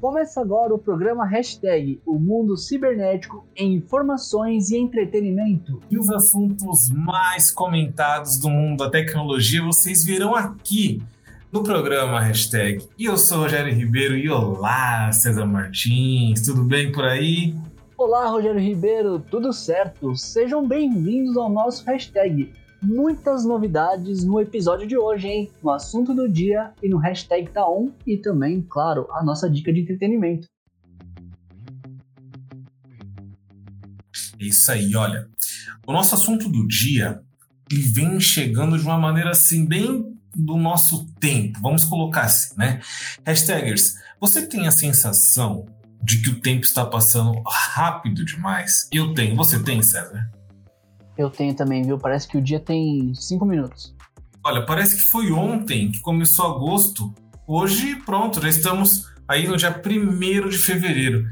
Começa agora o programa Hashtag O Mundo Cibernético em Informações e Entretenimento. E os assuntos mais comentados do mundo da tecnologia vocês verão aqui no programa Hashtag. E eu sou o Rogério Ribeiro e olá, César Martins, tudo bem por aí? Olá, Rogério Ribeiro, tudo certo? Sejam bem-vindos ao nosso Hashtag muitas novidades no episódio de hoje, hein? No assunto do dia e no hashtag tá on e também, claro, a nossa dica de entretenimento. Isso aí, olha. O nosso assunto do dia ele vem chegando de uma maneira assim, bem do nosso tempo, vamos colocar assim, né? Hashtagers, você tem a sensação de que o tempo está passando rápido demais? Eu tenho, você tem, César? Eu tenho também, viu? Parece que o dia tem cinco minutos. Olha, parece que foi ontem que começou agosto. Hoje, pronto, já estamos aí no dia 1 de fevereiro.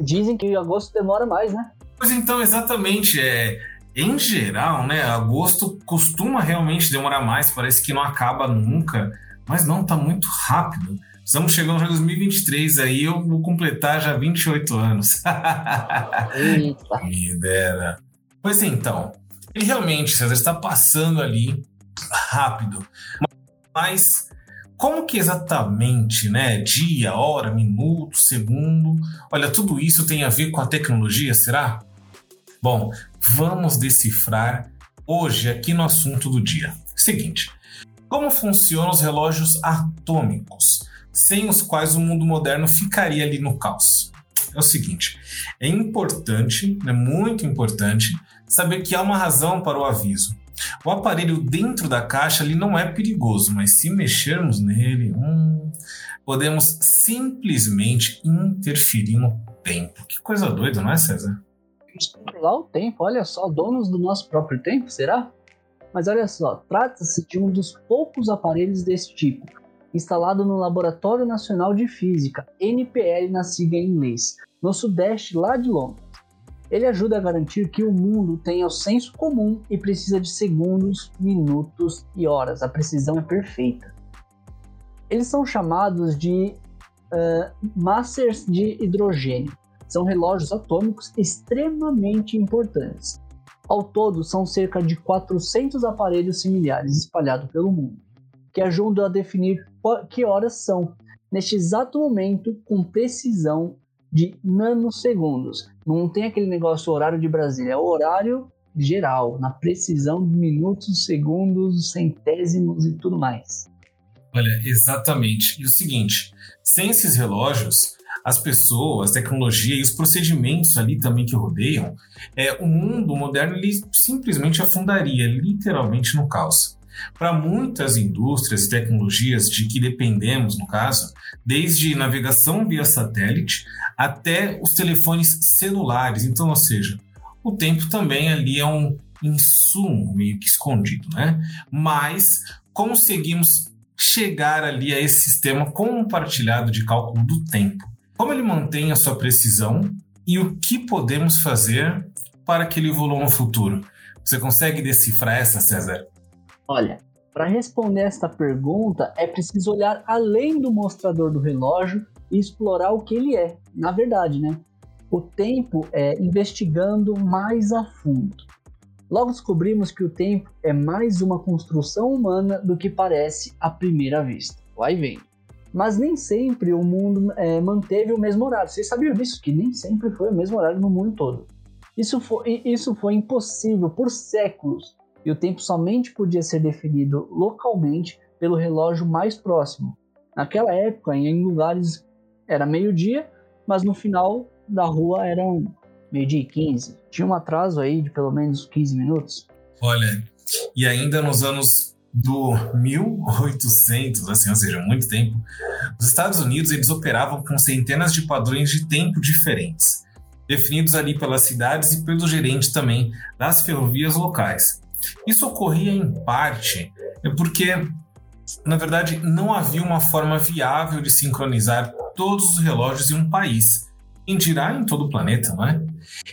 Dizem que agosto demora mais, né? Pois então, exatamente. É, em geral, né? Agosto costuma realmente demorar mais, parece que não acaba nunca. Mas não, tá muito rápido. Estamos chegando em 2023, aí eu vou completar já 28 anos. Eita. Me dera. Pois então, ele realmente, César, está passando ali rápido. Mas como que exatamente, né? Dia, hora, minuto, segundo. Olha, tudo isso tem a ver com a tecnologia, será? Bom, vamos decifrar hoje aqui no assunto do dia. Seguinte: como funcionam os relógios atômicos, sem os quais o mundo moderno ficaria ali no caos? É o seguinte: é importante, é muito importante, saber que há uma razão para o aviso. O aparelho dentro da caixa ele não é perigoso, mas se mexermos nele, hum, podemos simplesmente interferir no tempo. Que coisa doida, não é, César? Controlar o tempo, olha só, donos do nosso próprio tempo, será? Mas olha só, trata-se de um dos poucos aparelhos desse tipo, instalado no Laboratório Nacional de Física, NPL na sigla em inglês, no sudeste lá de Londres. Ele ajuda a garantir que o mundo tenha o senso comum e precisa de segundos, minutos e horas. A precisão é perfeita. Eles são chamados de uh, masters de hidrogênio. São relógios atômicos extremamente importantes. Ao todo, são cerca de 400 aparelhos similares espalhados pelo mundo, que ajudam a definir que horas são, neste exato momento, com precisão de nanosegundos. Não tem aquele negócio horário de Brasília, é horário geral, na precisão de minutos, segundos, centésimos e tudo mais. Olha, exatamente. E o seguinte, sem esses relógios, as pessoas, a tecnologia e os procedimentos ali também que rodeiam, é, o mundo moderno ele simplesmente afundaria literalmente no caos. Para muitas indústrias e tecnologias de que dependemos, no caso, desde navegação via satélite até os telefones celulares. Então, ou seja, o tempo também ali é um insumo meio que escondido, né? Mas conseguimos chegar ali a esse sistema compartilhado de cálculo do tempo. Como ele mantém a sua precisão e o que podemos fazer para que ele evolua no futuro? Você consegue decifrar essa, César? Olha, para responder esta pergunta é preciso olhar além do mostrador do relógio e explorar o que ele é, na verdade, né? O tempo é investigando mais a fundo. Logo descobrimos que o tempo é mais uma construção humana do que parece à primeira vista. Vai vendo. Mas nem sempre o mundo é, manteve o mesmo horário. Vocês sabiam disso? Que nem sempre foi o mesmo horário no mundo todo. Isso foi, isso foi impossível por séculos e o tempo somente podia ser definido localmente pelo relógio mais próximo. Naquela época, em lugares era meio-dia, mas no final da rua eram meio-dia e 15. Tinha um atraso aí de pelo menos 15 minutos. Olha, e ainda nos anos do 1800, assim, ou seja, muito tempo, os Estados Unidos eles operavam com centenas de padrões de tempo diferentes, definidos ali pelas cidades e pelo gerente também das ferrovias locais. Isso ocorria em parte porque, na verdade, não havia uma forma viável de sincronizar todos os relógios em um país, em dirá em todo o planeta, não é?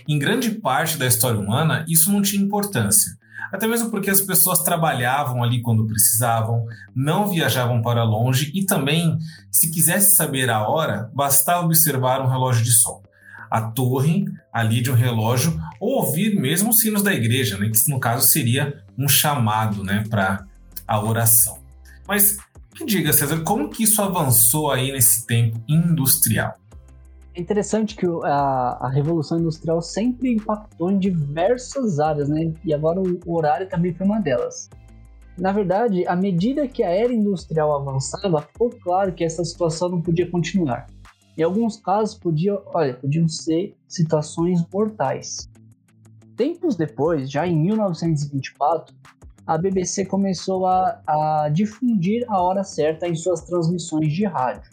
Em grande parte da história humana, isso não tinha importância. Até mesmo porque as pessoas trabalhavam ali quando precisavam, não viajavam para longe e também, se quisesse saber a hora, bastava observar um relógio de sol. A torre ali de um relógio, ou ouvir mesmo os sinos da igreja, né, que no caso seria um chamado né, para a oração. Mas me diga, César, como que isso avançou aí nesse tempo industrial? É interessante que a, a, Revolução Industrial sempre impactou em diversas áreas, né? E agora o, o horário também foi uma delas. Na verdade, à medida que a era industrial avançava, ficou claro que essa situação não podia continuar. Em alguns casos, podia, olha, podiam ser situações mortais. Tempos depois, já em 1924, a BBC começou a, a difundir a hora certa em suas transmissões de rádio,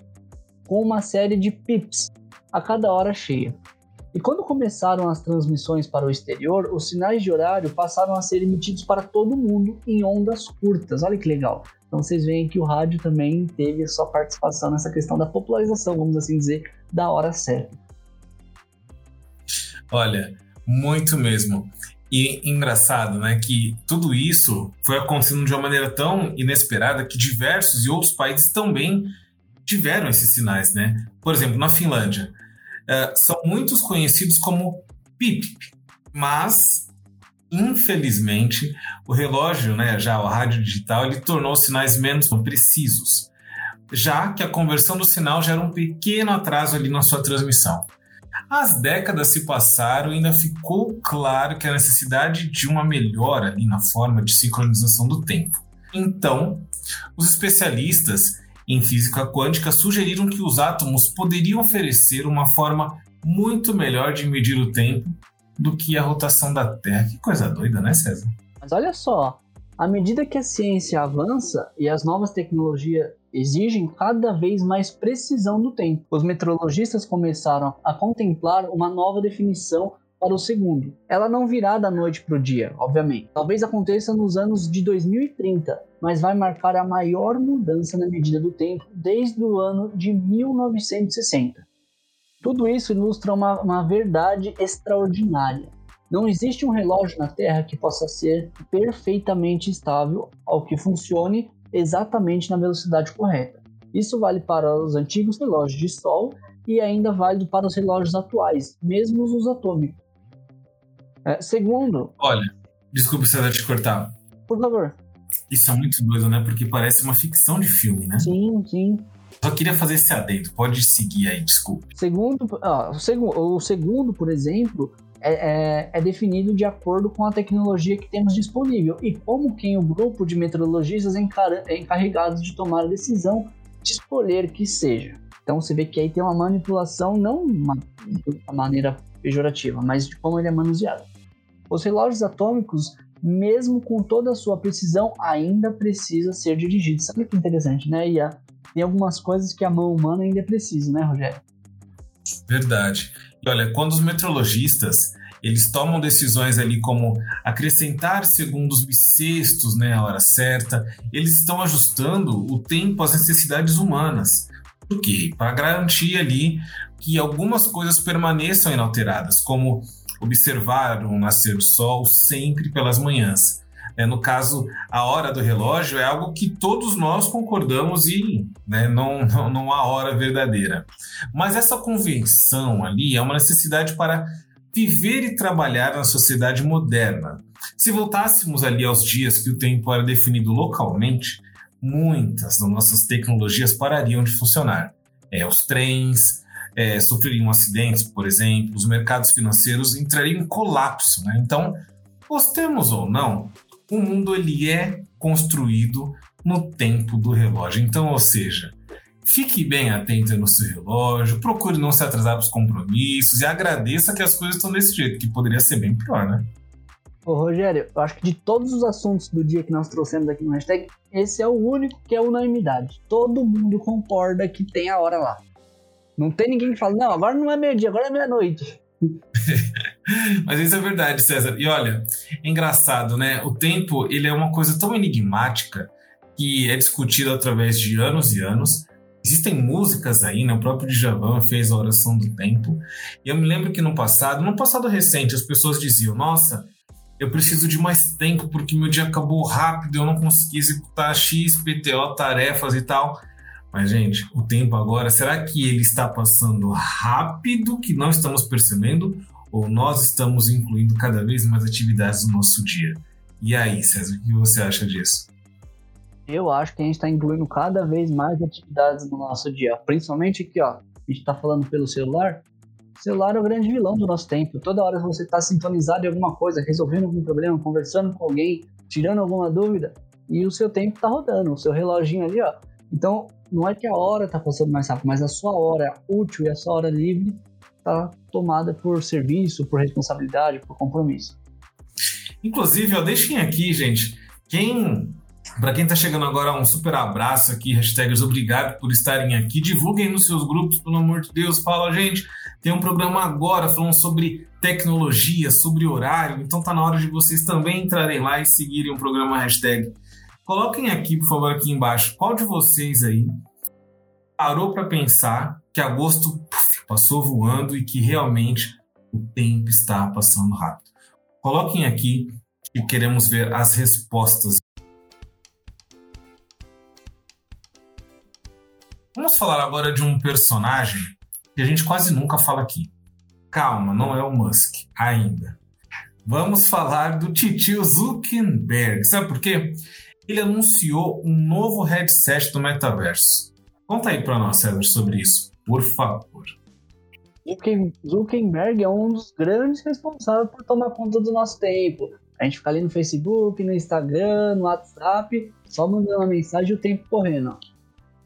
com uma série de pips a cada hora cheia. E quando começaram as transmissões para o exterior, os sinais de horário passaram a ser emitidos para todo mundo em ondas curtas. Olha que legal. Então vocês veem que o rádio também teve sua participação nessa questão da popularização, vamos assim dizer, da hora certa. Olha, muito mesmo. E engraçado, né, que tudo isso foi acontecendo de uma maneira tão inesperada que diversos e outros países também tiveram esses sinais, né? Por exemplo, na Finlândia, uh, são muitos conhecidos como PIP, mas infelizmente o relógio, né, já o rádio digital, ele tornou os sinais menos precisos, já que a conversão do sinal gera um pequeno atraso ali na sua transmissão. As décadas se passaram e ainda ficou claro que a necessidade de uma melhora ali na forma de sincronização do tempo. Então, os especialistas em física quântica sugeriram que os átomos poderiam oferecer uma forma muito melhor de medir o tempo do que a rotação da Terra. Que coisa doida, né, César? Mas olha só, à medida que a ciência avança e as novas tecnologias exigem cada vez mais precisão do tempo. Os meteorologistas começaram a contemplar uma nova definição para o segundo. Ela não virá da noite para o dia, obviamente. Talvez aconteça nos anos de 2030, mas vai marcar a maior mudança na medida do tempo desde o ano de 1960. Tudo isso ilustra uma, uma verdade extraordinária. Não existe um relógio na Terra que possa ser perfeitamente estável ao que funcione exatamente na velocidade correta. Isso vale para os antigos relógios de sol e ainda vale para os relógios atuais, mesmo os atômicos. É, segundo. Olha, desculpe se eu te cortar. Por favor. Isso é muito doido, né? Porque parece uma ficção de filme, né? Sim, sim. Só queria fazer esse adendo. Pode seguir aí, desculpe. Segundo, ó, o, segundo, o segundo, por exemplo, é, é, é, definido de acordo com a tecnologia que temos disponível e como quem o grupo de meteorologistas é encarregados de tomar a decisão de escolher que seja. Então você vê que aí tem uma manipulação, não uma, uma maneira pejorativa, mas de como ele é manuseado. Os relógios atômicos, mesmo com toda a sua precisão, ainda precisa ser dirigido. Sabe que interessante, né? E tem algumas coisas que a mão humana ainda precisa, né, Rogério? Verdade. Olha, quando os metrologistas eles tomam decisões ali como acrescentar segundos bissextos né, à hora certa, eles estão ajustando o tempo às necessidades humanas. Por quê? Para garantir ali que algumas coisas permaneçam inalteradas, como observar o nascer do sol sempre pelas manhãs. É, no caso, a hora do relógio é algo que todos nós concordamos e né, não, não, não há hora verdadeira. Mas essa convenção ali é uma necessidade para viver e trabalhar na sociedade moderna. Se voltássemos ali aos dias que o tempo era definido localmente, muitas das nossas tecnologias parariam de funcionar. É, os trens é, sofreriam acidentes, por exemplo, os mercados financeiros entrariam em colapso. Né? Então, gostemos ou não, o mundo ele é construído no tempo do relógio. Então, ou seja, fique bem atento no seu relógio, procure não se atrasar para os compromissos e agradeça que as coisas estão desse jeito, que poderia ser bem pior, né? Ô, Rogério, eu acho que de todos os assuntos do dia que nós trouxemos aqui no hashtag, esse é o único que é unanimidade. Todo mundo concorda que tem a hora lá. Não tem ninguém que fala, não, agora não é meio-dia, agora é meia-noite. Mas isso é verdade, César. E olha, é engraçado, né? O tempo ele é uma coisa tão enigmática que é discutido através de anos e anos. Existem músicas aí, né? O próprio Djavan fez a oração do tempo. E eu me lembro que no passado, no passado recente, as pessoas diziam: Nossa, eu preciso de mais tempo porque meu dia acabou rápido, eu não consegui executar X, PTO, tarefas e tal. Mas, gente, o tempo agora, será que ele está passando rápido, que não estamos percebendo, ou nós estamos incluindo cada vez mais atividades no nosso dia? E aí, César, o que você acha disso? Eu acho que a gente está incluindo cada vez mais atividades no nosso dia. Principalmente aqui, ó. A gente está falando pelo celular. O celular é o grande vilão do nosso tempo. Toda hora você está sintonizado em alguma coisa, resolvendo algum problema, conversando com alguém, tirando alguma dúvida, e o seu tempo está rodando, o seu reloginho ali, ó. Então, não é que a hora está passando mais rápido, mas a sua hora útil e a sua hora livre está tomada por serviço, por responsabilidade, por compromisso. Inclusive, deixem aqui, gente, quem para quem está chegando agora, um super abraço aqui, hashtags obrigado por estarem aqui. Divulguem nos seus grupos, pelo amor de Deus. Fala, gente, tem um programa agora falando sobre tecnologia, sobre horário, então tá na hora de vocês também entrarem lá e seguirem o programa hashtag. Coloquem aqui, por favor, aqui embaixo, qual de vocês aí parou para pensar que agosto puff, passou voando e que realmente o tempo está passando rápido. Coloquem aqui que queremos ver as respostas. Vamos falar agora de um personagem que a gente quase nunca fala aqui. Calma, não é o Musk ainda. Vamos falar do titio Zuckerberg. Sabe por quê? Ele anunciou um novo headset do metaverso. Conta aí para nós, César, sobre isso, por favor. Zuckerberg é um dos grandes responsáveis por tomar conta do nosso tempo. A gente fica ali no Facebook, no Instagram, no WhatsApp, só mandando uma mensagem e o tempo correndo.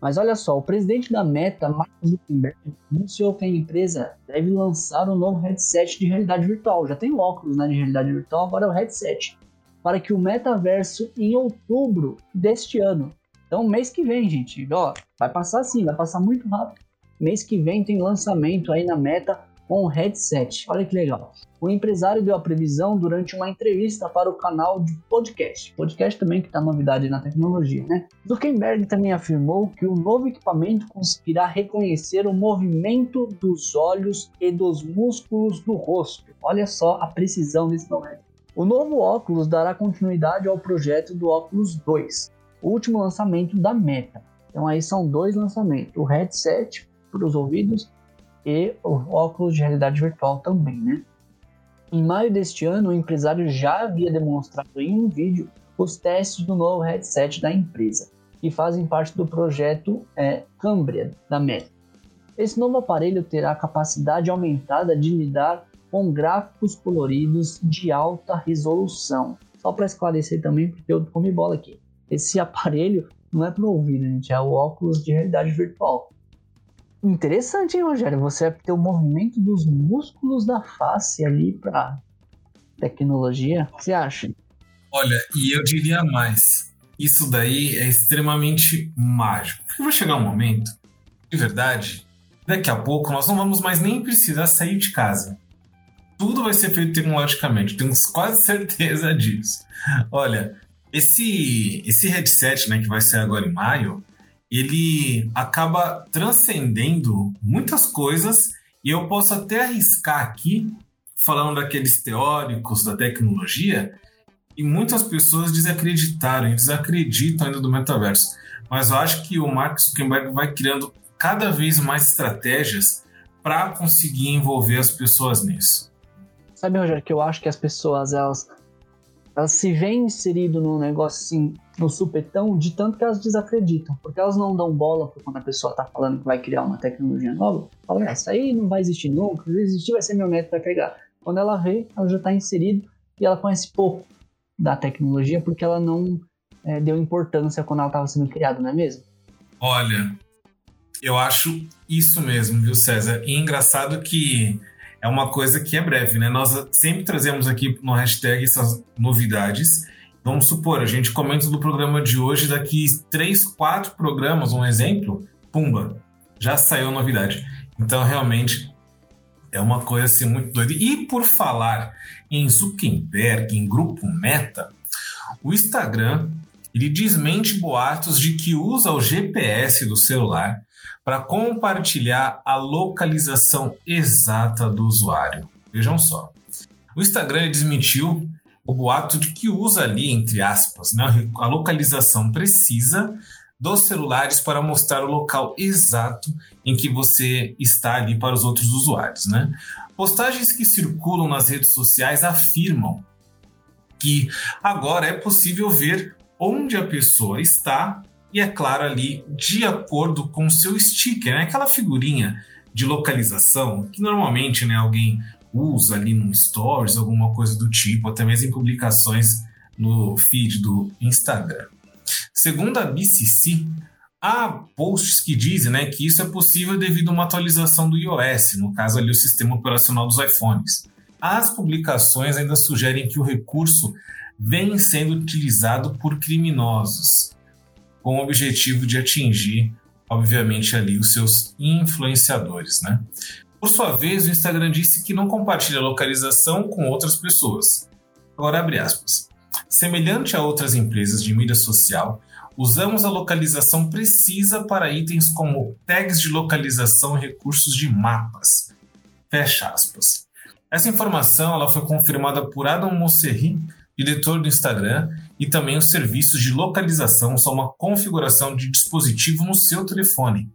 Mas olha só, o presidente da Meta, Mark Zuckerberg, anunciou que a empresa deve lançar um novo headset de realidade virtual. Já tem óculos né, de realidade virtual, agora é o headset. Para que o metaverso em outubro deste ano. Então, mês que vem, gente, ó, vai passar assim, vai passar muito rápido. Mês que vem tem lançamento aí na Meta com o headset. Olha que legal. O empresário deu a previsão durante uma entrevista para o canal de podcast. Podcast também que está novidade na tecnologia, né? Zuckerberg também afirmou que o novo equipamento conseguirá reconhecer o movimento dos olhos e dos músculos do rosto. Olha só a precisão desse momento. O novo óculos dará continuidade ao projeto do óculos 2, o último lançamento da Meta. Então aí são dois lançamentos, o headset para os ouvidos e o óculos de realidade virtual também, né? Em maio deste ano, o empresário já havia demonstrado em um vídeo os testes do novo headset da empresa, que fazem parte do projeto é, Cambria da Meta. Esse novo aparelho terá a capacidade aumentada de lidar com gráficos coloridos de alta resolução. Só para esclarecer também, porque eu comi bola aqui. Esse aparelho não é para ouvir, né, gente? É o óculos de realidade virtual. Interessante, hein, Rogério? Você vai ter o movimento dos músculos da face ali para tecnologia. O que você acha? Olha, e eu diria mais. Isso daí é extremamente mágico. Porque vai chegar um momento, de verdade, daqui a pouco nós não vamos mais nem precisar sair de casa. Tudo vai ser feito tecnologicamente, tenho quase certeza disso. Olha, esse, esse headset né, que vai sair agora em maio, ele acaba transcendendo muitas coisas e eu posso até arriscar aqui, falando daqueles teóricos da tecnologia, e muitas pessoas desacreditaram, desacreditam ainda do metaverso. Mas eu acho que o Mark Zuckerberg vai criando cada vez mais estratégias para conseguir envolver as pessoas nisso. Sabe, Rogério, que eu acho que as pessoas elas elas se veem inserido num negócio assim, no supetão, de tanto que elas desacreditam, porque elas não dão bola quando a pessoa tá falando que vai criar uma tecnologia nova. Fala, ah, isso aí não vai existir nunca, se existir vai ser meu neto vai pegar. Quando ela vê, ela já está inserida e ela conhece pouco da tecnologia porque ela não é, deu importância quando ela estava sendo criada, não é mesmo? Olha, eu acho isso mesmo, viu, César? E engraçado que é uma coisa que é breve, né? Nós sempre trazemos aqui no hashtag essas novidades. Vamos supor, a gente comenta do programa de hoje, daqui três, quatro programas, um exemplo, pumba, já saiu novidade. Então, realmente, é uma coisa assim muito doida. E por falar em Zuckerberg, em grupo Meta, o Instagram ele desmente boatos de que usa o GPS do celular para compartilhar a localização exata do usuário. Vejam só. O Instagram desmentiu o boato de que usa ali, entre aspas, né, a localização precisa dos celulares para mostrar o local exato em que você está ali para os outros usuários. Né? Postagens que circulam nas redes sociais afirmam que agora é possível ver onde a pessoa está e, é claro, ali de acordo com seu sticker, né? aquela figurinha de localização que normalmente né, alguém usa ali no Stories, alguma coisa do tipo, até mesmo em publicações no feed do Instagram. Segundo a BCC, há posts que dizem né, que isso é possível devido a uma atualização do iOS, no caso ali o sistema operacional dos iPhones. As publicações ainda sugerem que o recurso vem sendo utilizado por criminosos, com o objetivo de atingir, obviamente, ali os seus influenciadores, né? Por sua vez, o Instagram disse que não compartilha localização com outras pessoas. Agora abre aspas. Semelhante a outras empresas de mídia social, usamos a localização precisa para itens como tags de localização e recursos de mapas. Fecha aspas. Essa informação ela foi confirmada por Adam Mosseri, diretor do Instagram, e também os serviços de localização são uma configuração de dispositivo no seu telefone,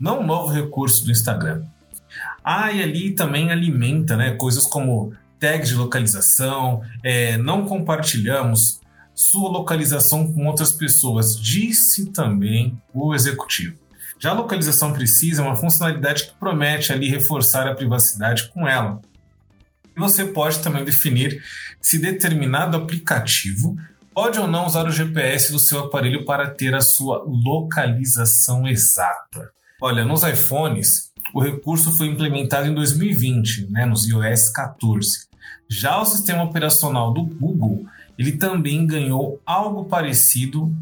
não um novo recurso do Instagram. Ah, e ali também alimenta né, coisas como tags de localização, é, não compartilhamos sua localização com outras pessoas, disse também o executivo. Já a localização precisa é uma funcionalidade que promete ali reforçar a privacidade com ela. E você pode também definir se determinado aplicativo pode ou não usar o GPS do seu aparelho para ter a sua localização exata. Olha, nos iPhones, o recurso foi implementado em 2020, né, nos iOS 14. Já o sistema operacional do Google, ele também ganhou algo parecido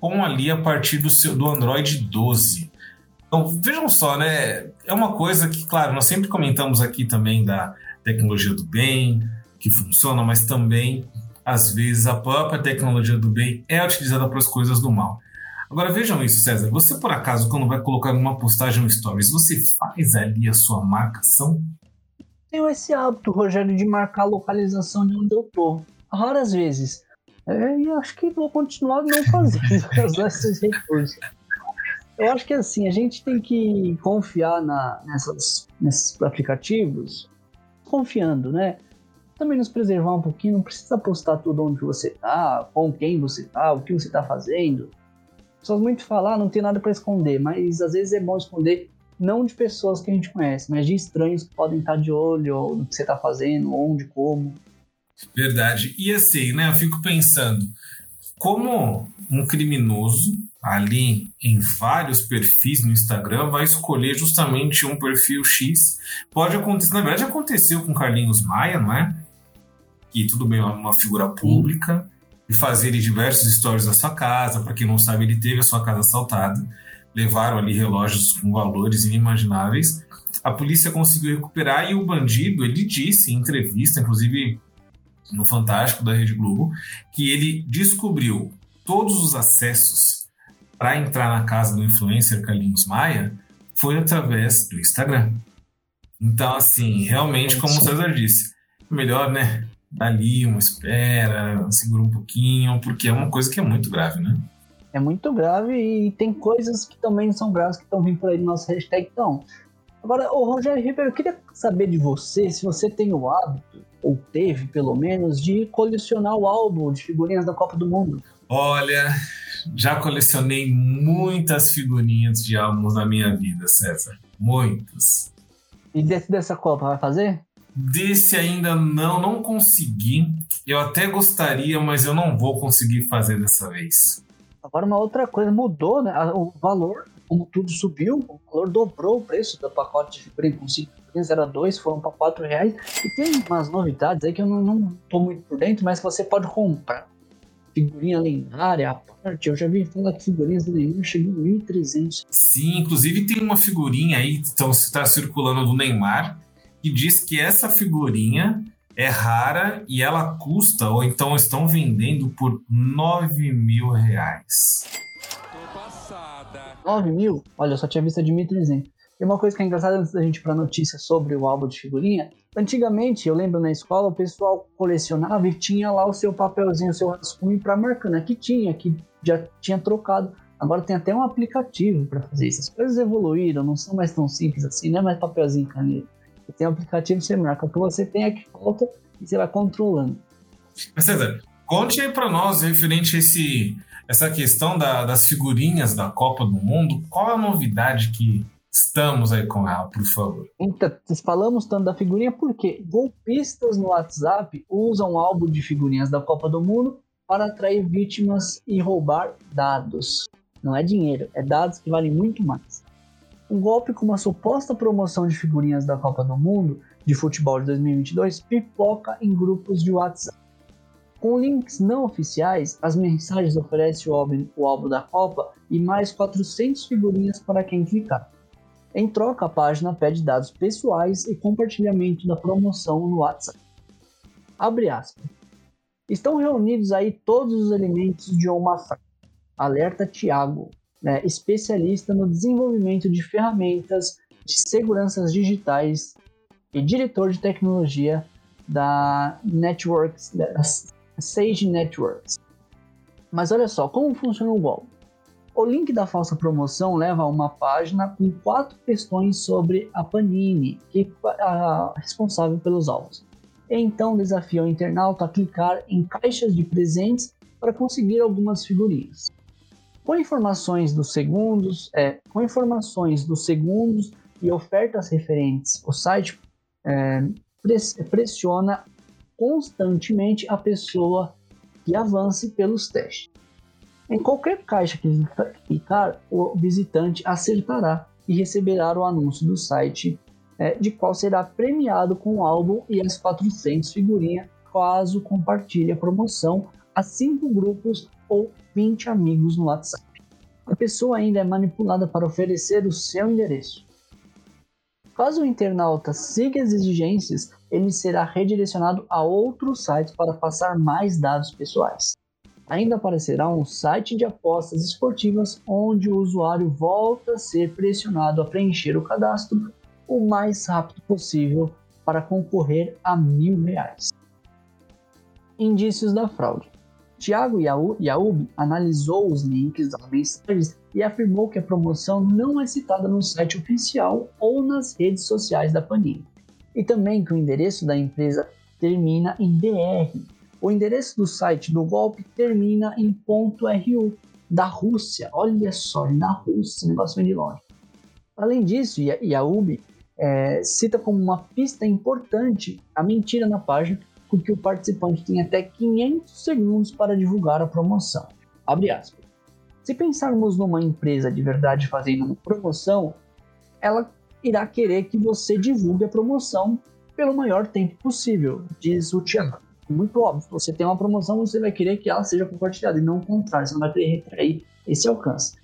com ali a partir do, seu, do Android 12. Então, vejam só, né? É uma coisa que, claro, nós sempre comentamos aqui também da tecnologia do bem, que funciona, mas também, às vezes, a própria tecnologia do bem é utilizada para as coisas do mal. Agora vejam isso, César. Você, por acaso, quando vai colocar alguma postagem no Stories, você faz ali a sua marcação? Tenho esse hábito, Rogério, de marcar a localização de onde eu tô. Raras vezes. É, e acho que vou continuar não fazendo esses recursos. Eu acho que assim, a gente tem que confiar na, nessas, nesses aplicativos confiando, né? Também nos preservar um pouquinho, não precisa postar tudo onde você tá, com quem você tá, o que você tá fazendo. Pessoas muito falar, não tem nada para esconder, mas às vezes é bom esconder não de pessoas que a gente conhece, mas de estranhos que podem estar de olho no que você tá fazendo, onde, como. Verdade. E assim, né, eu fico pensando, como um criminoso ali em vários perfis no Instagram, vai escolher justamente um perfil X. Pode acontecer, na verdade aconteceu com Carlinhos Maia, não é? Que tudo bem, é uma figura pública, e fazer diversos stories da sua casa. Para quem não sabe, ele teve a sua casa assaltada. Levaram ali relógios com valores inimagináveis. A polícia conseguiu recuperar e o bandido, ele disse em entrevista, inclusive no Fantástico da Rede Globo, que ele descobriu todos os acessos para entrar na casa do influencer Carlinhos Maia foi através do Instagram. Então, assim, realmente, como o César disse, melhor, né? Dali, uma espera, segura um pouquinho, porque é uma coisa que é muito grave, né? É muito grave e tem coisas que também são graves que estão vindo por aí no nosso hashtag. Então, agora, o Rogério Ribeiro, eu queria saber de você se você tem o hábito, ou teve pelo menos, de colecionar o álbum de figurinhas da Copa do Mundo. Olha, já colecionei muitas figurinhas de álbuns na minha vida, César. Muitas. E desse dessa Copa vai fazer? Desse ainda não, não consegui. Eu até gostaria, mas eu não vou conseguir fazer dessa vez. Agora uma outra coisa mudou, né? O valor, como tudo subiu, o valor dobrou o preço do pacote de figurinha com 5 figurinhas, era 2, foram para 4 reais. E tem umas novidades aí que eu não, não tô muito por dentro, mas você pode comprar figurinha lendária à parte. Eu já vi falar que figurinhas do Neymar chegam em 1.300. Sim, inclusive tem uma figurinha aí que está circulando do Neymar que diz que essa figurinha é rara e ela custa, ou então estão vendendo por 9 mil reais. 9 mil? Olha, eu só tinha visto de 1.300. E uma coisa que é engraçada antes da gente ir para notícia sobre o álbum de figurinha, antigamente, eu lembro na escola, o pessoal colecionava e tinha lá o seu papelzinho, o seu rascunho para marcar, né? Que tinha, que já tinha trocado. Agora tem até um aplicativo para fazer isso. As coisas evoluíram, não são mais tão simples assim, não é mais papelzinho e caneta. Tem um aplicativo, você marca o que você tem aqui falta e você vai controlando. Mas César, conte aí para nós referente a esse, essa questão da, das figurinhas da Copa do Mundo. Qual é a novidade que Estamos aí com ela, por favor. Então, falamos tanto da figurinha porque golpistas no WhatsApp usam álbum de figurinhas da Copa do Mundo para atrair vítimas e roubar dados. Não é dinheiro, é dados que valem muito mais. Um golpe com uma suposta promoção de figurinhas da Copa do Mundo de futebol de 2022 pipoca em grupos de WhatsApp. Com links não oficiais, as mensagens oferecem o álbum, o álbum da Copa e mais 400 figurinhas para quem clicar. Em troca, a página pede dados pessoais e compartilhamento da promoção no WhatsApp. Abre aspas. Estão reunidos aí todos os elementos de uma frase. Alerta Tiago, né, especialista no desenvolvimento de ferramentas de seguranças digitais e diretor de tecnologia da Networks, da Sage Networks. Mas olha só, como funciona o golpe? O link da falsa promoção leva a uma página com quatro questões sobre a Panini, que é a responsável pelos alvos. Então desafia o internauta a clicar em caixas de presentes para conseguir algumas figurinhas. Com informações dos segundos, é, com informações dos segundos e ofertas referentes, o site é, pressiona constantemente a pessoa que avance pelos testes. Em qualquer caixa que clicar, o visitante acertará e receberá o anúncio do site é, de qual será premiado com o álbum e as 400 figurinhas caso compartilhe a promoção a 5 grupos ou 20 amigos no WhatsApp. A pessoa ainda é manipulada para oferecer o seu endereço. Caso o internauta siga as exigências, ele será redirecionado a outros sites para passar mais dados pessoais ainda aparecerá um site de apostas esportivas onde o usuário volta a ser pressionado a preencher o cadastro o mais rápido possível para concorrer a mil reais. Indícios da fraude. Tiago Yaub analisou os links das mensagens e afirmou que a promoção não é citada no site oficial ou nas redes sociais da Panini, e também que o endereço da empresa termina em BR, o endereço do site do golpe termina em .ru, da Rússia. Olha só, na Rússia, negócio vem de longe. Além disso, Yaub é, cita como uma pista importante a mentira na página, porque o participante tem até 500 segundos para divulgar a promoção. Se pensarmos numa empresa de verdade fazendo uma promoção, ela irá querer que você divulgue a promoção pelo maior tempo possível, diz o Tiago muito óbvio. Você tem uma promoção, você vai querer que ela seja compartilhada e não o contrário. Você não vai querer retrair esse alcance.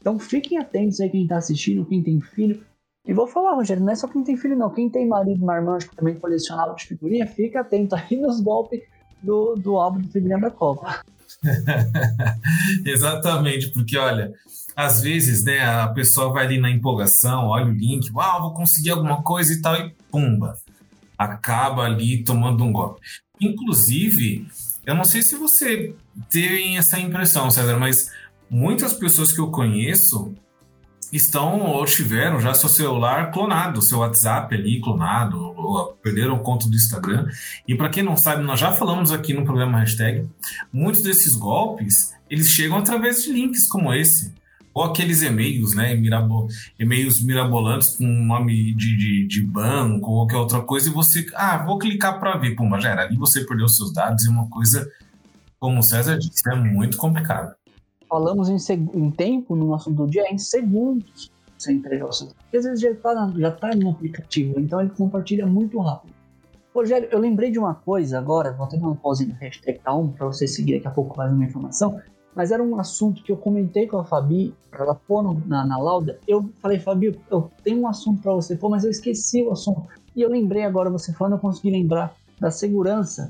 Então fiquem atentos aí quem está assistindo, quem tem filho. E vou falar, Rogério, não é só quem tem filho, não. Quem tem marido, marmanjo, que também colecionava de figurinha, fica atento aí nos golpes do, do álbum de figurinha da Copa. Exatamente, porque olha, às vezes, né, a pessoa vai ali na empolgação, olha o link, uau, vou conseguir alguma coisa e tal, e pumba, acaba ali tomando um golpe. Inclusive, eu não sei se você tem essa impressão, César, mas muitas pessoas que eu conheço estão ou tiveram já seu celular clonado, seu WhatsApp ali clonado, ou perderam conta do Instagram. E para quem não sabe, nós já falamos aqui no programa hashtag, muitos desses golpes eles chegam através de links como esse ou aqueles e-mails, né, e-mails mirabolantes com nome de, de, de, banco ou qualquer outra coisa, e você, ah, vou clicar para ver, pumba, já era, ali você perdeu seus dados e uma coisa, como o César disse, é muito complicado. Falamos em, em tempo no nosso do dia, em segundos você entregar os seus Porque às vezes já está já tá no aplicativo, então ele compartilha muito rápido. Rogério, eu lembrei de uma coisa agora, vou ter uma pausa no hashtag tá um, para você seguir daqui a pouco mais uma informação mas era um assunto que eu comentei com a Fabi, para ela pôr no, na, na lauda. Eu falei, Fabi, eu tenho um assunto para você pôr, mas eu esqueci o assunto. E eu lembrei agora, você falando, eu consegui lembrar da segurança.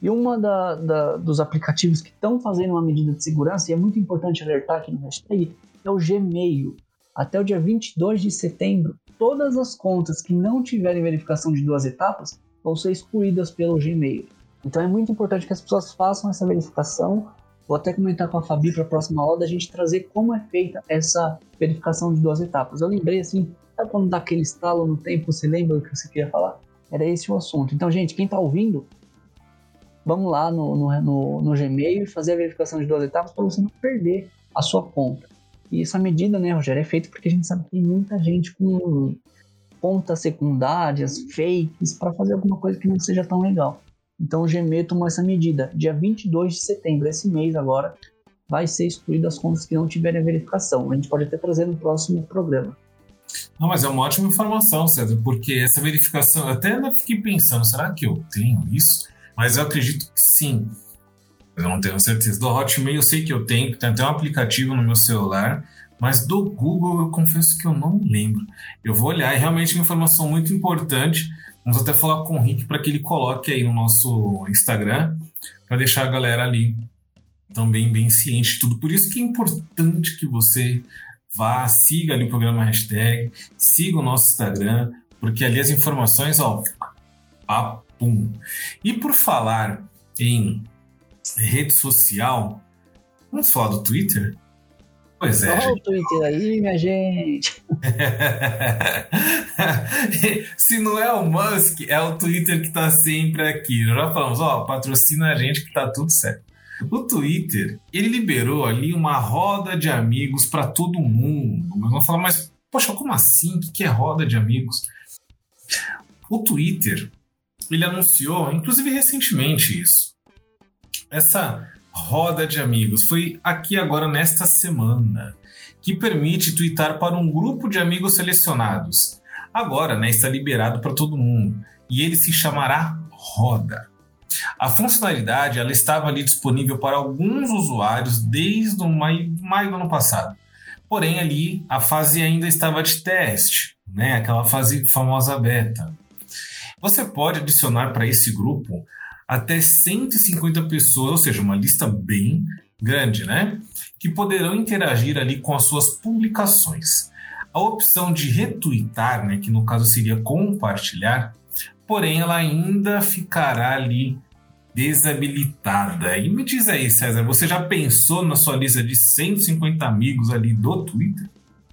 E uma da, da, dos aplicativos que estão fazendo uma medida de segurança, e é muito importante alertar aqui no hashtag, é o Gmail. até o dia 22 de setembro, todas as contas que não tiverem verificação de duas etapas vão ser excluídas pelo Gmail. Então é muito importante que as pessoas façam essa verificação. Vou até comentar com a Fabi para a próxima aula da gente trazer como é feita essa verificação de duas etapas. Eu lembrei assim, sabe quando dá aquele estalo no tempo, você lembra o que você queria falar? Era esse o assunto. Então, gente, quem está ouvindo, vamos lá no, no, no, no Gmail e fazer a verificação de duas etapas para você não perder a sua conta. E essa medida, né, Rogério, é feita porque a gente sabe que tem muita gente com contas secundárias, fakes, para fazer alguma coisa que não seja tão legal. Então o Gmail tomou essa medida. Dia 22 de setembro, esse mês agora, vai ser excluído as contas que não tiverem verificação. A gente pode até trazer no próximo programa. Não, mas é uma ótima informação, César, porque essa verificação, eu até fiquei pensando, será que eu tenho isso? Mas eu acredito que sim. Eu não tenho certeza. Do Hotmail eu sei que eu tenho, tem até um aplicativo no meu celular, mas do Google eu confesso que eu não lembro. Eu vou olhar, é realmente uma informação muito importante. Vamos até falar com o Rick para que ele coloque aí no nosso Instagram, para deixar a galera ali também bem ciente de tudo. Por isso que é importante que você vá, siga ali o programa hashtag, siga o nosso Instagram, porque ali as informações, ó, papum. E por falar em rede social. Vamos falar do Twitter? Pois é. Olha o Twitter aí, minha gente. Se não é o Musk, é o Twitter que tá sempre aqui. Nós já falamos, ó, patrocina a gente que tá tudo certo. O Twitter, ele liberou ali uma roda de amigos para todo mundo. Mas vamos falar, mas, poxa, como assim? O que é roda de amigos? O Twitter, ele anunciou, inclusive recentemente isso, essa roda de amigos foi aqui agora nesta semana, que permite twittar para um grupo de amigos selecionados. Agora, né, está liberado para todo mundo e ele se chamará Roda. A funcionalidade ela estava ali disponível para alguns usuários desde o maio, maio do ano passado. Porém, ali a fase ainda estava de teste, né? aquela fase famosa beta. Você pode adicionar para esse grupo até 150 pessoas, ou seja, uma lista bem grande, né? Que poderão interagir ali com as suas publicações. A opção de retweetar, né, que no caso seria compartilhar, porém ela ainda ficará ali desabilitada. E me diz aí, César, você já pensou na sua lista de 150 amigos ali do Twitter?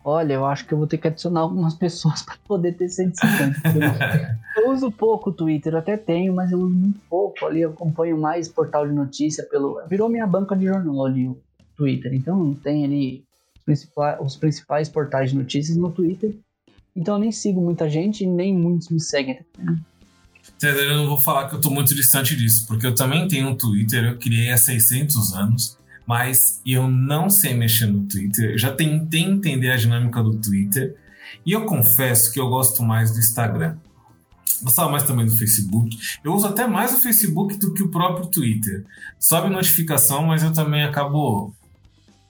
Olha, eu acho que eu vou ter que adicionar algumas pessoas para poder ter 150. eu uso pouco o Twitter, até tenho, mas eu uso muito pouco ali. Eu acompanho mais portal de notícia pelo. Virou minha banca de jornal ali o Twitter. Então tem ali os principais, os principais portais de notícias no Twitter. Então eu nem sigo muita gente e nem muitos me seguem. Eu não vou falar que eu tô muito distante disso, porque eu também tenho um Twitter, eu criei há 600 anos mas eu não sei mexer no Twitter. Eu já tentei entender a dinâmica do Twitter e eu confesso que eu gosto mais do Instagram. Gostava mais também do Facebook. Eu uso até mais o Facebook do que o próprio Twitter. Sobe notificação, mas eu também acabo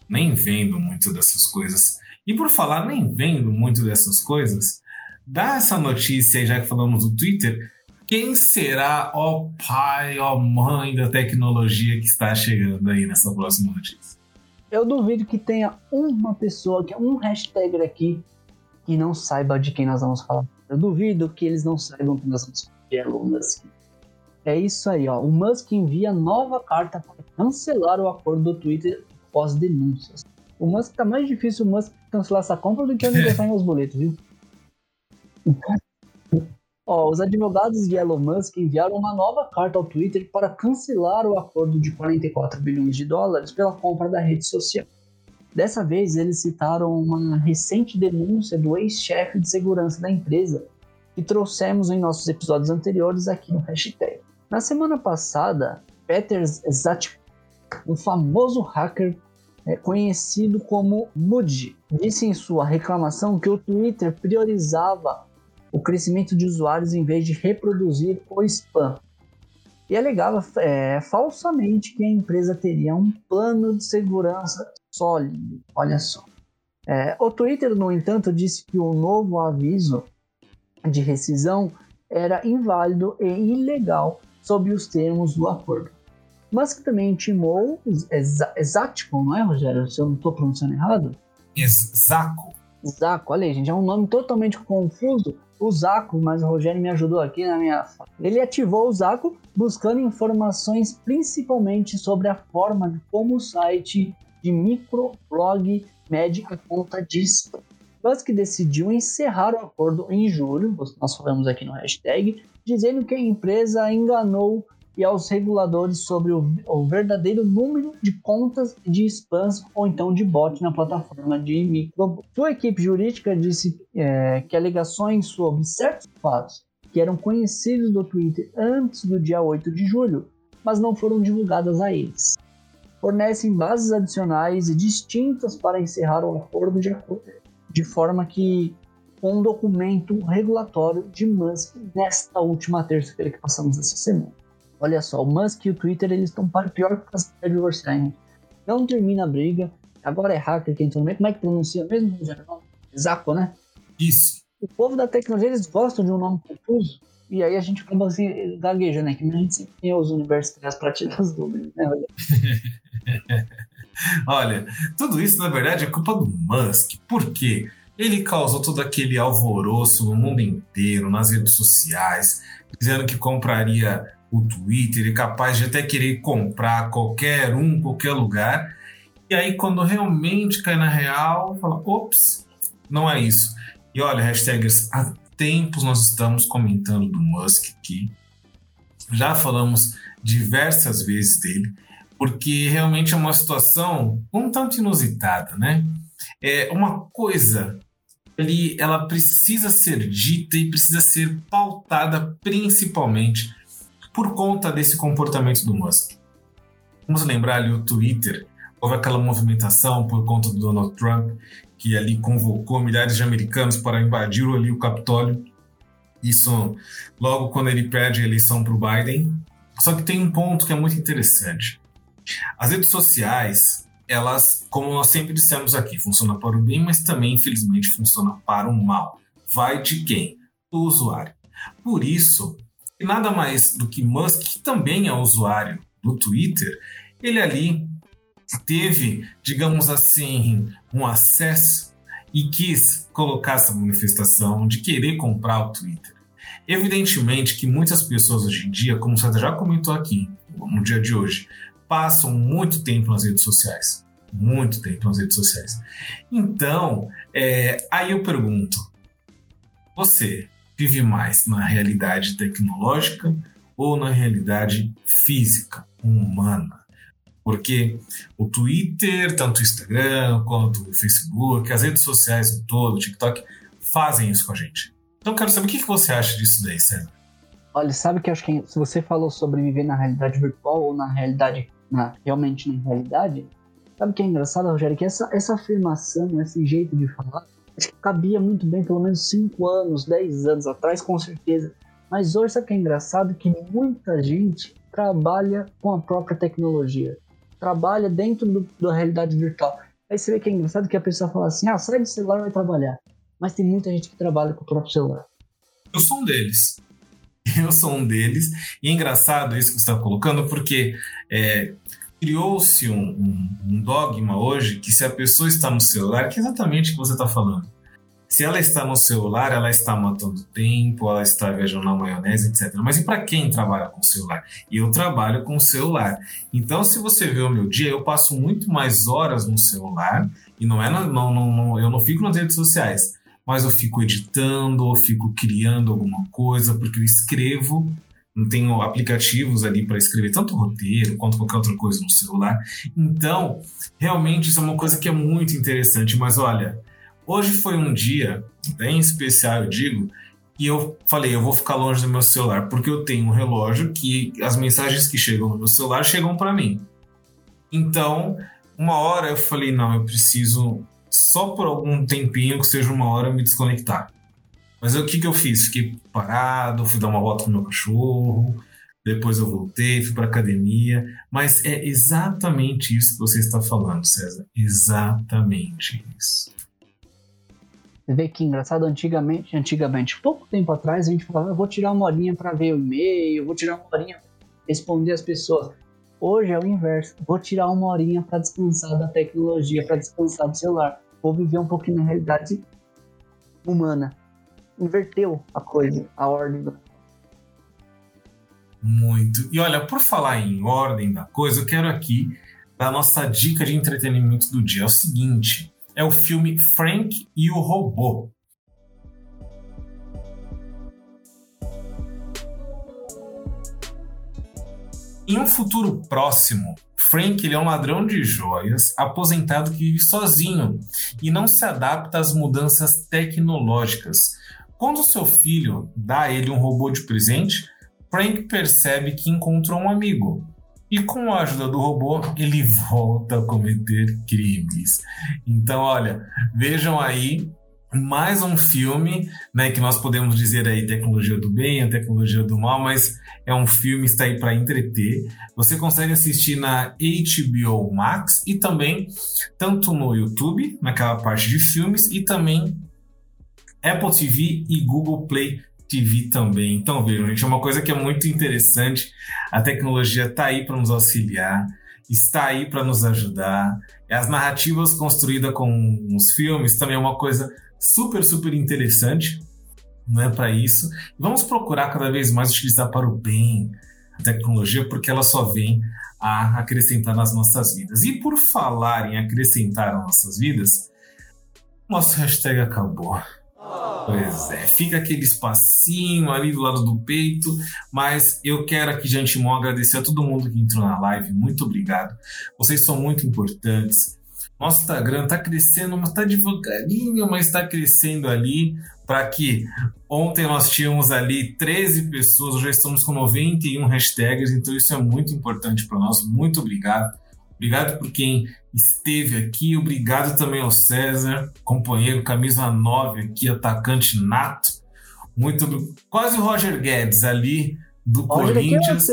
nem vendo muito dessas coisas. E por falar nem vendo muito dessas coisas, dá essa notícia já que falamos do Twitter, quem será o pai, ó mãe da tecnologia que está chegando aí nessa próxima notícia? Eu duvido que tenha uma pessoa, que um hashtag aqui, que não saiba de quem nós vamos falar. Eu duvido que eles não saibam que nós vamos falar de Elon Musk. É isso aí, ó. O Musk envia nova carta para cancelar o acordo do Twitter após denúncias. O Musk tá mais difícil o Musk cancelar essa compra do que aniversário nos boletos, viu? Ó, os advogados de Elon Musk enviaram uma nova carta ao Twitter para cancelar o acordo de 44 bilhões de dólares pela compra da rede social. Dessa vez, eles citaram uma recente denúncia do ex-chefe de segurança da empresa, que trouxemos em nossos episódios anteriores aqui no hashtag. Na semana passada, Peter Zatch, um famoso hacker é, conhecido como Mudge, disse em sua reclamação que o Twitter priorizava o crescimento de usuários em vez de reproduzir o spam. E alegava é, falsamente que a empresa teria um plano de segurança sólido. Olha só. É, o Twitter, no entanto, disse que o novo aviso de rescisão era inválido e ilegal sob os termos do acordo. Mas que também intimou Exatico, não é, Rogério? Se eu não estou pronunciando errado? Exaco. Zaco, olha aí, gente, é um nome totalmente confuso. O Zaco, mas o Rogério me ajudou aqui na minha. Ele ativou o Zaco buscando informações principalmente sobre a forma de como o site de microblog a conta de spam. Musk decidiu encerrar o acordo em julho, nós falamos aqui no hashtag, dizendo que a empresa enganou e aos reguladores sobre o, o, verdadeiro número de contas de spams ou então de bot na plataforma de micro. Sua equipe jurídica disse é, que alegações sobre certos fatos que eram conhecidos do Twitter antes do dia 8 de julho, mas não foram divulgadas a eles. Fornecem bases adicionais e distintas para encerrar o acordo de, de forma que um documento regulatório de Musk nesta última terça-feira que passamos essa semana. Olha só, o Musk e o Twitter eles estão para pior que as divorciar, hein? Não termina a briga. Agora é hacker que entrou no meio. Como é que pronuncia mesmo? Zaco, né? Isso. O povo da tecnologia eles gostam de um nome confuso. E aí a gente acaba assim, gaguejando, né? Que a gente sempre tem os para tirar as dúvidas, né? Olha, tudo isso na verdade é culpa do Musk. Por quê? Ele causou todo aquele alvoroço no mundo inteiro, nas redes sociais, dizendo que compraria o Twitter, é capaz de até querer comprar qualquer um, qualquer lugar. E aí, quando realmente cai na real, fala: ops, não é isso. E olha, hashtags, há tempos nós estamos comentando do Musk aqui. Já falamos diversas vezes dele, porque realmente é uma situação um tanto inusitada, né? É uma coisa ali, ela precisa ser dita e precisa ser pautada principalmente por conta desse comportamento do Musk. Vamos lembrar ali o Twitter, houve aquela movimentação por conta do Donald Trump, que ali convocou milhares de americanos para invadir ali o Capitólio. Isso logo quando ele perde a eleição para o Biden. Só que tem um ponto que é muito interessante. As redes sociais, elas, como nós sempre dissemos aqui, funcionam para o bem, mas também, infelizmente, funcionam para o mal. Vai de quem? Do usuário. Por isso, e nada mais do que Musk, que também é usuário do Twitter, ele ali teve, digamos assim, um acesso e quis colocar essa manifestação de querer comprar o Twitter. Evidentemente que muitas pessoas hoje em dia, como você já comentou aqui, no dia de hoje, passam muito tempo nas redes sociais. Muito tempo nas redes sociais. Então, é, aí eu pergunto: você vive mais na realidade tecnológica ou na realidade física, humana. Porque o Twitter, tanto o Instagram quanto o Facebook, as redes sociais no todo, o TikTok, fazem isso com a gente. Então, quero saber o que você acha disso daí, César. Olha, sabe que eu acho que se você falou sobre viver na realidade virtual ou na realidade, na, realmente na realidade, sabe o que é engraçado, Rogério? Que essa, essa afirmação, esse jeito de falar, acho que cabia muito bem, pelo menos 5 anos, 10 anos atrás, com certeza. Mas hoje, sabe o que é engraçado? Que muita gente trabalha com a própria tecnologia, trabalha dentro do, da realidade virtual. Aí você vê que é engraçado que a pessoa fala assim: ah, sai do celular e vai trabalhar. Mas tem muita gente que trabalha com o próprio celular. Eu sou um deles. Eu sou um deles. E é engraçado isso que você está colocando, porque é, criou-se um, um, um, dogma hoje que se a pessoa está no celular, que é exatamente o que você está falando. Se ela está no celular, ela está matando tempo, ela está viajando na maionese, etc. Mas e para quem trabalha com celular? Eu trabalho com celular. Então, se você vê o meu dia, eu passo muito mais horas no celular e não é, não, não, não, eu não fico nas redes sociais, mas eu fico editando, eu fico criando alguma coisa porque eu escrevo tenho aplicativos ali para escrever tanto roteiro quanto qualquer outra coisa no celular. Então, realmente isso é uma coisa que é muito interessante. Mas olha, hoje foi um dia bem especial, eu digo, e eu falei, eu vou ficar longe do meu celular, porque eu tenho um relógio que as mensagens que chegam no meu celular chegam para mim. Então, uma hora eu falei, não, eu preciso só por algum tempinho, que seja uma hora, me desconectar. Mas o que, que eu fiz? Fiquei parado, fui dar uma volta com meu cachorro, depois eu voltei, fui para academia. Mas é exatamente isso que você está falando, César. Exatamente isso. Você vê que engraçado, antigamente, antigamente, pouco tempo atrás, a gente falava, eu vou tirar uma horinha para ver o e-mail, vou tirar uma horinha para responder as pessoas. Hoje é o inverso, vou tirar uma horinha para descansar da tecnologia, para descansar do celular. Vou viver um pouquinho na realidade humana. Inverteu a coisa, a ordem. Muito. E olha, por falar em ordem da coisa, eu quero aqui dar a nossa dica de entretenimento do dia. É o seguinte: é o filme Frank e o Robô. Em um futuro próximo, Frank ele é um ladrão de joias, aposentado que vive sozinho e não se adapta às mudanças tecnológicas. Quando seu filho dá a ele um robô de presente, Frank percebe que encontrou um amigo. E com a ajuda do robô, ele volta a cometer crimes. Então, olha, vejam aí mais um filme, né, que nós podemos dizer aí tecnologia do bem, a tecnologia do mal, mas é um filme está aí para entreter. Você consegue assistir na HBO Max e também tanto no YouTube, naquela parte de filmes e também Apple TV e Google Play TV também. Então, vejam, gente, é uma coisa que é muito interessante. A tecnologia está aí para nos auxiliar, está aí para nos ajudar. As narrativas construídas com os filmes também é uma coisa super, super interessante não é para isso. Vamos procurar cada vez mais utilizar para o bem a tecnologia, porque ela só vem a acrescentar nas nossas vidas. E por falar em acrescentar nas nossas vidas, nosso hashtag acabou. Pois é, fica aquele espacinho ali do lado do peito, mas eu quero aqui de antemão agradecer a todo mundo que entrou na live, muito obrigado. Vocês são muito importantes. Nosso Instagram está crescendo, mas está devagarinho, mas está crescendo ali para que ontem nós tínhamos ali 13 pessoas, hoje estamos com 91 hashtags, então isso é muito importante para nós. Muito obrigado. Obrigado por quem esteve aqui, obrigado também ao César, companheiro, camisa 9 aqui, atacante nato. Muito quase o Roger Guedes ali do Olha Corinthians.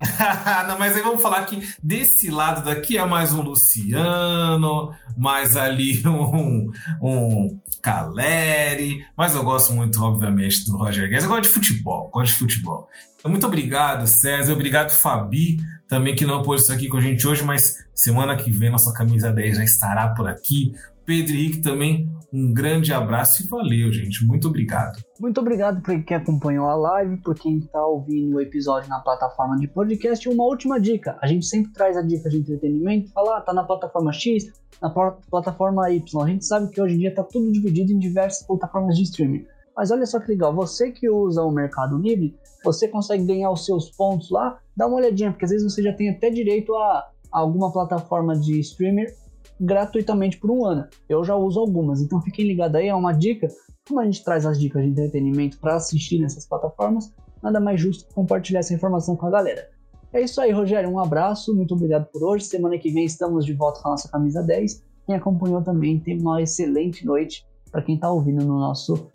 Não, mas aí vamos falar que desse lado daqui é mais um Luciano, mais ali um, um Caleri, mas eu gosto muito, obviamente, do Roger Guedes. Eu gosto de futebol, gosto de futebol. Então, muito obrigado, César. Obrigado, Fabi, também que não pôde estar aqui com a gente hoje, mas semana que vem nossa camisa 10 já estará por aqui. Pedro Henrique também, um grande abraço e valeu, gente. Muito obrigado. Muito obrigado por quem acompanhou a live, por quem está ouvindo o episódio na plataforma de podcast. E uma última dica: a gente sempre traz a dica de entretenimento, fala, ah, tá na plataforma X, na plataforma Y. A gente sabe que hoje em dia está tudo dividido em diversas plataformas de streaming. Mas olha só que legal, você que usa o Mercado Livre, você consegue ganhar os seus pontos lá, dá uma olhadinha, porque às vezes você já tem até direito a, alguma plataforma de streamer gratuitamente por um ano. Eu já uso algumas, então fiquem ligados aí, é uma dica. Como a gente traz as dicas de entretenimento para assistir nessas plataformas, nada mais justo que compartilhar essa informação com a galera. É isso aí, Rogério. Um abraço, muito obrigado por hoje. Semana que vem estamos de volta com a nossa camisa 10. Quem acompanhou também tem uma excelente noite para quem está ouvindo no nosso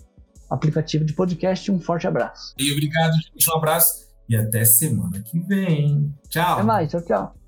aplicativo de podcast. Um forte abraço. E obrigado, gente. Um abraço e até semana que vem. Tchau. Até mais. Tchau, tchau.